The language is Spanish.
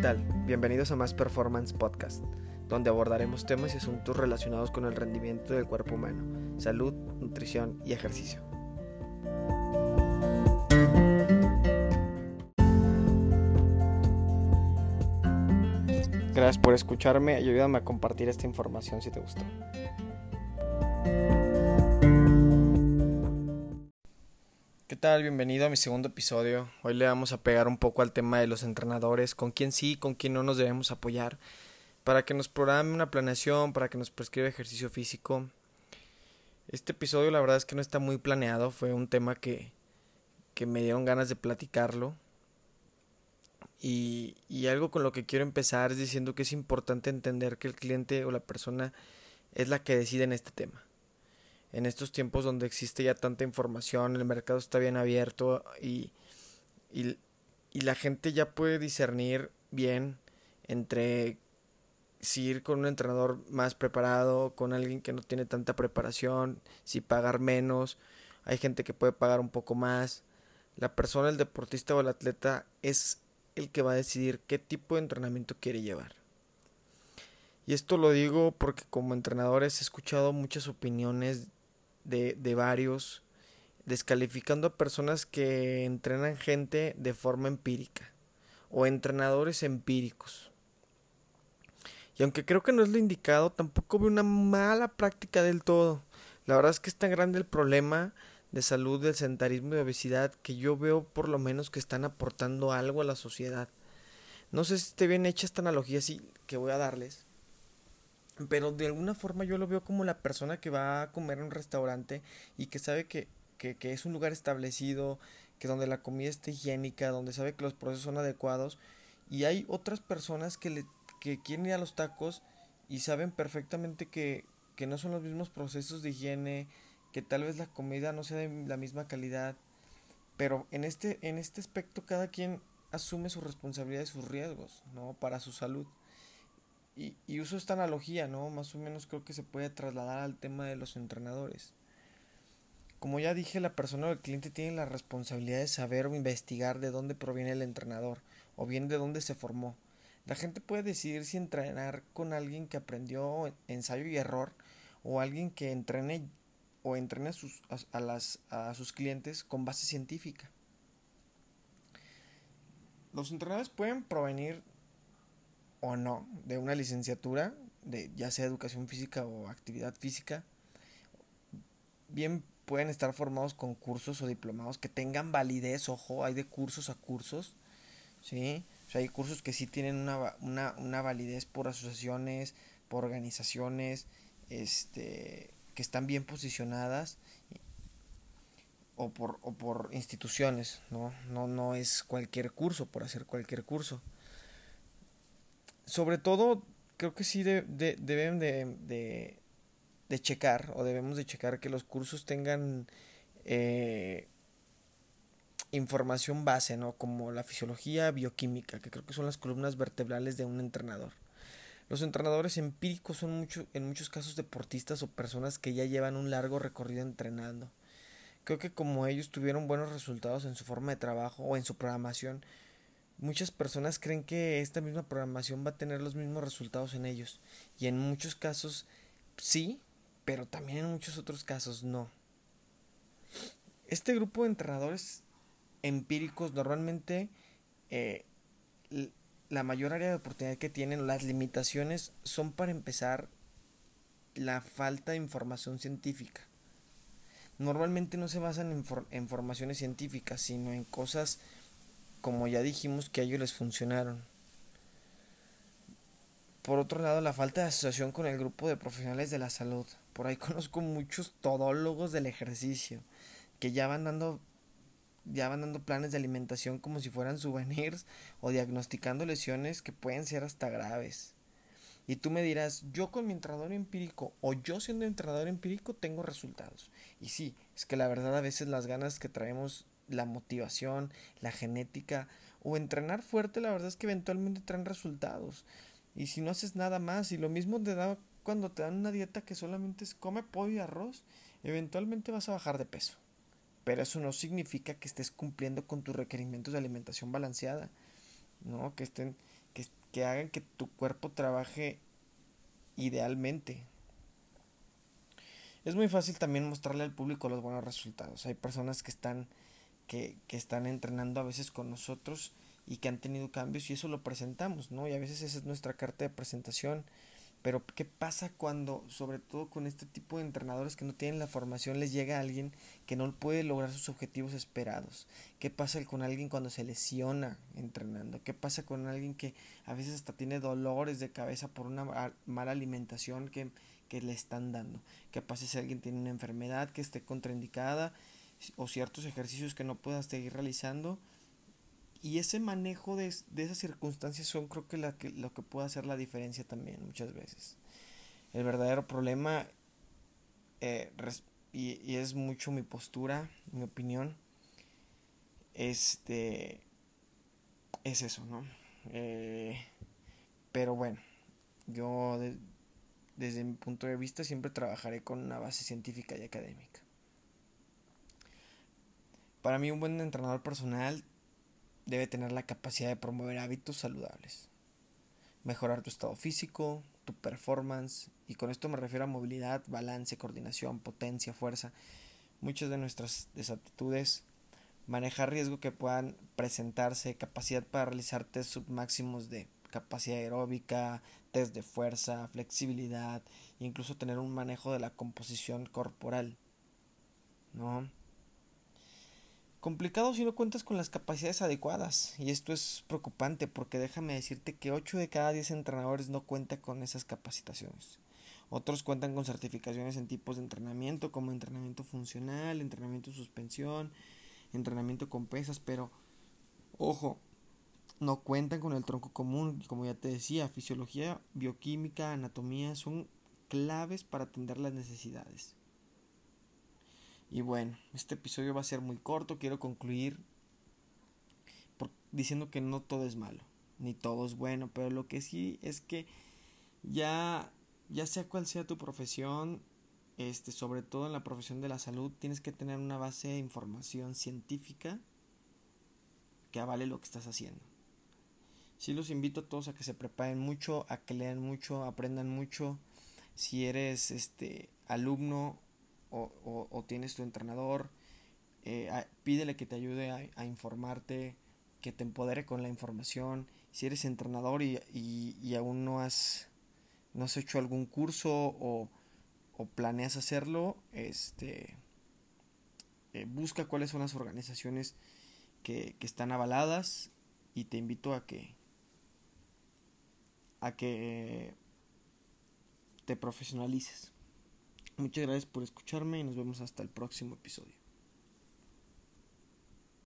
tal? Bienvenidos a Más Performance Podcast, donde abordaremos temas y asuntos relacionados con el rendimiento del cuerpo humano, salud, nutrición y ejercicio. Gracias por escucharme y ayúdame a compartir esta información si te gustó. ¿Qué tal? Bienvenido a mi segundo episodio. Hoy le vamos a pegar un poco al tema de los entrenadores, con quién sí, con quién no nos debemos apoyar, para que nos programe una planeación, para que nos prescriba ejercicio físico. Este episodio la verdad es que no está muy planeado, fue un tema que, que me dieron ganas de platicarlo. Y, y algo con lo que quiero empezar es diciendo que es importante entender que el cliente o la persona es la que decide en este tema en estos tiempos donde existe ya tanta información, el mercado está bien abierto y, y, la gente ya puede discernir bien entre si ir con un entrenador más preparado, con alguien que no tiene tanta preparación, si pagar menos, hay gente que puede pagar un poco más. La persona, el deportista o el atleta es el que va a decidir qué tipo de entrenamiento quiere llevar. Y esto lo digo porque como entrenadores he escuchado muchas opiniones de, varios, descalificando a personas que entrenan gente de forma empírica o entrenadores empíricos. Y aunque creo que no es lo indicado, tampoco veo una mala práctica del todo. La verdad es que es tan grande el problema de salud del sedentarismo y de obesidad que yo veo por lo menos que están aportando algo a la sociedad. No sé si esté bien hecha esta analogía así que voy a darles, pero de alguna forma yo lo veo como la persona que va a comer en un restaurante y que sabe que, que, que es un lugar establecido, que donde la comida está higiénica, donde sabe que los procesos son adecuados y hay otras personas que, le, que quieren ir a los tacos y saben perfectamente que, que no son los mismos procesos de higiene, que tal vez la comida no sea de la misma calidad, pero en este, en este aspecto cada quien asume su responsabilidad y sus riesgos, ¿no? Para su salud. Y, uso esta analogía, ¿no? Más o menos creo que se puede trasladar al tema de los entrenadores. Como ya dije, la persona o el cliente tiene la responsabilidad de saber o investigar de dónde proviene el entrenador o bien de dónde se formó. La gente puede decidir si entrenar con alguien que aprendió ensayo y error o alguien que entrene o entrene a sus, a, las, a sus clientes con base científica. Los entrenadores pueden provenir o no de una licenciatura, de ya sea educación física o actividad física, bien pueden estar formados con cursos o diplomados que tengan validez, ojo, hay de cursos a cursos, ¿sí? O sea, hay cursos que sí tienen una, una, una validez por asociaciones, por organizaciones, este, que están bien posicionadas o por, o por instituciones, ¿no? No, no es cualquier curso por hacer cualquier curso sobre todo, creo que sí de, deben de, checar o debemos de checar que los cursos tengan eh, información base, ¿no? Como la fisiología bioquímica, que creo que son las columnas vertebrales de un entrenador. Los entrenadores empíricos son mucho, en muchos casos deportistas o personas que ya llevan un largo recorrido entrenando. Creo que como ellos tuvieron buenos resultados en su forma de trabajo o en su programación, muchas personas creen que esta misma programación va a tener los mismos resultados en ellos. Y en muchos casos sí, pero también en muchos otros casos no. Este grupo de entrenadores empíricos normalmente eh, la mayor área de oportunidad que tienen, las limitaciones son para empezar la falta de información científica. Normalmente no se basan en, en formaciones científicas, sino en cosas como ya dijimos que a ellos les funcionaron. Por otro lado, la falta de asociación con el grupo de profesionales de la salud. Por ahí conozco muchos todólogos del ejercicio que ya van dando ya van dando planes de alimentación como si fueran souvenirs o diagnosticando lesiones que pueden ser hasta graves. Y tú me dirás, yo con mi entrenador empírico o yo siendo entrenador empírico tengo resultados. Y sí, es que la verdad a veces las ganas que traemos la motivación, la genética o entrenar fuerte, la verdad es que eventualmente traen resultados. Y si no haces nada más, y lo mismo te da cuando te dan una dieta que solamente es come pollo y arroz, eventualmente vas a bajar de peso. Pero eso no significa que estés cumpliendo con tus requerimientos de alimentación balanceada, ¿no? Que estén que, que hagan que tu cuerpo trabaje idealmente. Es muy fácil también mostrarle al público los buenos resultados. Hay personas que están, que, que están entrenando a veces con nosotros y que han tenido cambios y eso lo presentamos, ¿no? Y a veces esa es nuestra carta de presentación. Pero ¿qué pasa cuando, sobre todo con este tipo de entrenadores que no tienen la formación, les llega a alguien que no puede lograr sus objetivos esperados? ¿Qué pasa con alguien cuando se lesiona entrenando? ¿Qué pasa con alguien que a veces hasta tiene dolores de cabeza por una mala alimentación que, que le están dando? ¿Qué pasa si alguien tiene una enfermedad que esté contraindicada o ciertos ejercicios que no pueda seguir realizando? Y ese manejo de, esas circunstancias son creo que, la que lo que puede hacer la diferencia también muchas veces. El verdadero problema, eh, y, es mucho mi postura, mi opinión, este, es eso, ¿no? Eh, pero bueno, yo desde mi punto de vista siempre trabajaré con una base científica y académica. Para mí un buen entrenador personal debe tener la capacidad de promover hábitos saludables, mejorar tu estado físico, tu performance, y con esto me refiero a movilidad, balance, coordinación, potencia, fuerza, muchas de nuestras desaptitudes, manejar riesgo que puedan presentarse, capacidad para realizar test submáximos de capacidad aeróbica, test de fuerza, flexibilidad, incluso tener un manejo de la composición corporal, ¿no? Complicado si no cuentas con las capacidades adecuadas. Y esto es preocupante porque déjame decirte que 8 de cada 10 entrenadores no cuentan con esas capacitaciones. Otros cuentan con certificaciones en tipos de entrenamiento como entrenamiento funcional, entrenamiento suspensión, entrenamiento con pesas, pero ojo, no cuentan con el tronco común, como ya te decía, fisiología, bioquímica, anatomía son claves para atender las necesidades. Y bueno, este episodio va a ser muy corto. Quiero concluir diciendo que no todo es malo, ni todo es bueno, pero lo que sí es que ya, ya sea cual sea tu profesión, este, sobre todo en la profesión de la salud, tienes que tener una base de información científica que avale lo que estás haciendo. Sí los invito a todos a que se preparen mucho, a que lean mucho, aprendan mucho. Si eres este alumno o, tienes tu entrenador, eh, pídele que te ayude a, informarte, que te empodere con la información. Si eres entrenador y, y, aún no has, no has hecho algún curso o, planeas hacerlo, este, eh, busca cuáles son las organizaciones que, que están avaladas y te invito a que a que te profesionalices. Muchas gracias por escucharme y nos vemos hasta el próximo episodio.